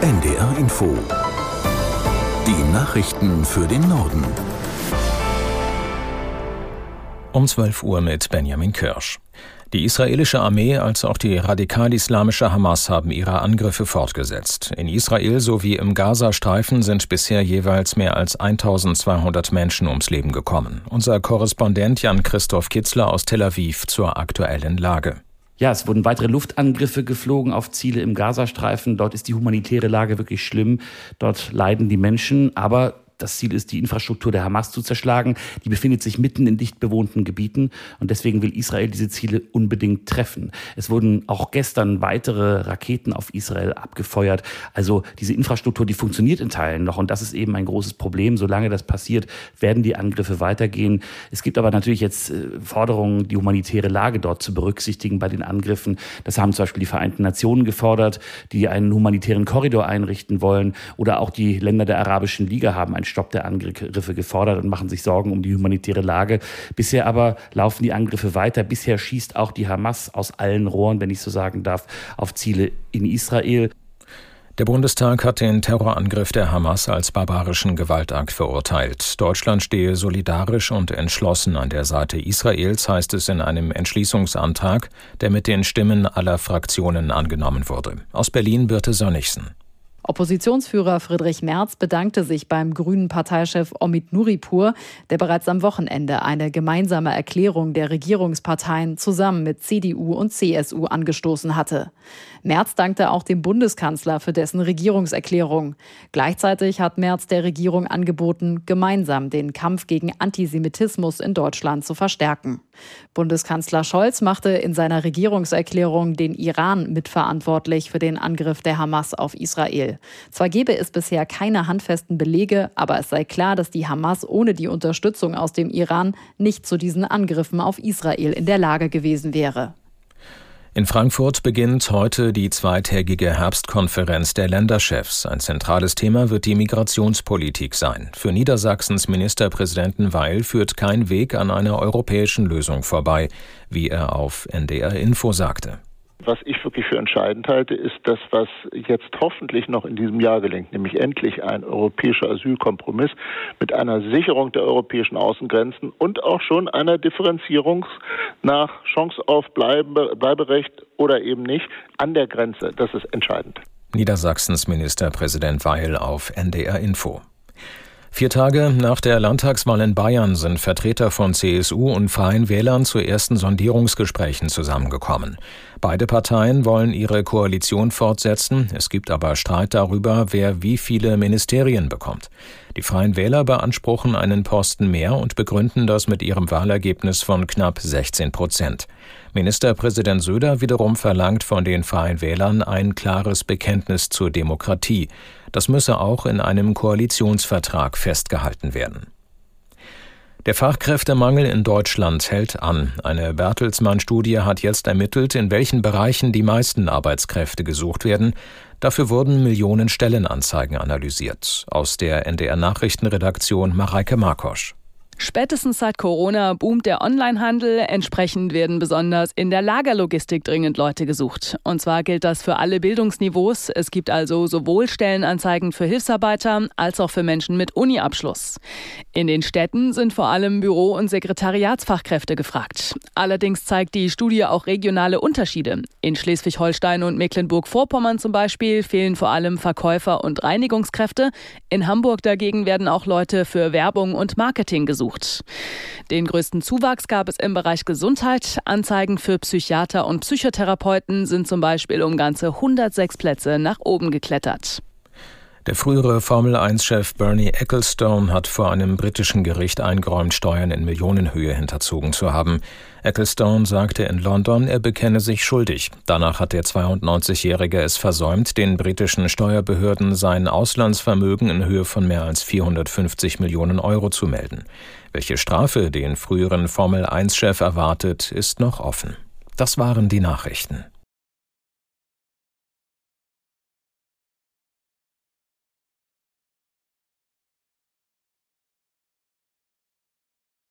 NDR Info. Die Nachrichten für den Norden. Um 12 Uhr mit Benjamin Kirsch. Die israelische Armee als auch die radikal-islamische Hamas haben ihre Angriffe fortgesetzt. In Israel sowie im Gazastreifen sind bisher jeweils mehr als 1200 Menschen ums Leben gekommen. Unser Korrespondent Jan-Christoph Kitzler aus Tel Aviv zur aktuellen Lage. Ja, es wurden weitere Luftangriffe geflogen auf Ziele im Gazastreifen. Dort ist die humanitäre Lage wirklich schlimm. Dort leiden die Menschen. Aber das Ziel ist, die Infrastruktur der Hamas zu zerschlagen. Die befindet sich mitten in dicht bewohnten Gebieten und deswegen will Israel diese Ziele unbedingt treffen. Es wurden auch gestern weitere Raketen auf Israel abgefeuert. Also diese Infrastruktur, die funktioniert in Teilen noch und das ist eben ein großes Problem. Solange das passiert, werden die Angriffe weitergehen. Es gibt aber natürlich jetzt äh, Forderungen, die humanitäre Lage dort zu berücksichtigen bei den Angriffen. Das haben zum Beispiel die Vereinten Nationen gefordert, die einen humanitären Korridor einrichten wollen oder auch die Länder der Arabischen Liga haben ein Stopp der Angriffe gefordert und machen sich Sorgen um die humanitäre Lage. Bisher aber laufen die Angriffe weiter. Bisher schießt auch die Hamas aus allen Rohren, wenn ich so sagen darf, auf Ziele in Israel. Der Bundestag hat den Terrorangriff der Hamas als barbarischen Gewaltakt verurteilt. Deutschland stehe solidarisch und entschlossen an der Seite Israels, heißt es in einem Entschließungsantrag, der mit den Stimmen aller Fraktionen angenommen wurde. Aus Berlin Birte Sönnigsen. Oppositionsführer Friedrich Merz bedankte sich beim grünen Parteichef Omid Nuripur, der bereits am Wochenende eine gemeinsame Erklärung der Regierungsparteien zusammen mit CDU und CSU angestoßen hatte. Merz dankte auch dem Bundeskanzler für dessen Regierungserklärung. Gleichzeitig hat Merz der Regierung angeboten, gemeinsam den Kampf gegen Antisemitismus in Deutschland zu verstärken. Bundeskanzler Scholz machte in seiner Regierungserklärung den Iran mitverantwortlich für den Angriff der Hamas auf Israel. Zwar gebe es bisher keine handfesten Belege, aber es sei klar, dass die Hamas ohne die Unterstützung aus dem Iran nicht zu diesen Angriffen auf Israel in der Lage gewesen wäre. In Frankfurt beginnt heute die zweitägige Herbstkonferenz der Länderchefs. Ein zentrales Thema wird die Migrationspolitik sein. Für Niedersachsens Ministerpräsidenten Weil führt kein Weg an einer europäischen Lösung vorbei, wie er auf NDR Info sagte. Was ich wirklich für entscheidend halte, ist das, was jetzt hoffentlich noch in diesem Jahr gelingt, nämlich endlich ein europäischer Asylkompromiss mit einer Sicherung der europäischen Außengrenzen und auch schon einer Differenzierung nach Chance auf Bleibe, Bleiberecht oder eben nicht an der Grenze. Das ist entscheidend. Niedersachsens Ministerpräsident Weil auf NDR Info. Vier Tage nach der Landtagswahl in Bayern sind Vertreter von CSU und Freien Wählern zu ersten Sondierungsgesprächen zusammengekommen. Beide Parteien wollen ihre Koalition fortsetzen. Es gibt aber Streit darüber, wer wie viele Ministerien bekommt. Die Freien Wähler beanspruchen einen Posten mehr und begründen das mit ihrem Wahlergebnis von knapp 16 Prozent. Ministerpräsident Söder wiederum verlangt von den Freien Wählern ein klares Bekenntnis zur Demokratie. Das müsse auch in einem Koalitionsvertrag festgehalten werden. Der Fachkräftemangel in Deutschland hält an. Eine Bertelsmann-Studie hat jetzt ermittelt, in welchen Bereichen die meisten Arbeitskräfte gesucht werden. Dafür wurden Millionen Stellenanzeigen analysiert. Aus der NDR Nachrichtenredaktion Mareike Markosch. Spätestens seit Corona boomt der Onlinehandel. Entsprechend werden besonders in der Lagerlogistik dringend Leute gesucht. Und zwar gilt das für alle Bildungsniveaus. Es gibt also sowohl Stellenanzeigen für Hilfsarbeiter als auch für Menschen mit Uni-Abschluss. In den Städten sind vor allem Büro- und Sekretariatsfachkräfte gefragt. Allerdings zeigt die Studie auch regionale Unterschiede. In Schleswig-Holstein und Mecklenburg-Vorpommern zum Beispiel fehlen vor allem Verkäufer und Reinigungskräfte. In Hamburg dagegen werden auch Leute für Werbung und Marketing gesucht gesucht. Den größten Zuwachs gab es im Bereich Gesundheit. Anzeigen für Psychiater und Psychotherapeuten sind zum Beispiel um ganze 106 Plätze nach oben geklettert. Der frühere Formel-1-Chef Bernie Ecclestone hat vor einem britischen Gericht eingeräumt, Steuern in Millionenhöhe hinterzogen zu haben. Ecclestone sagte in London, er bekenne sich schuldig. Danach hat der 92-Jährige es versäumt, den britischen Steuerbehörden sein Auslandsvermögen in Höhe von mehr als 450 Millionen Euro zu melden. Welche Strafe den früheren Formel-1-Chef erwartet, ist noch offen. Das waren die Nachrichten.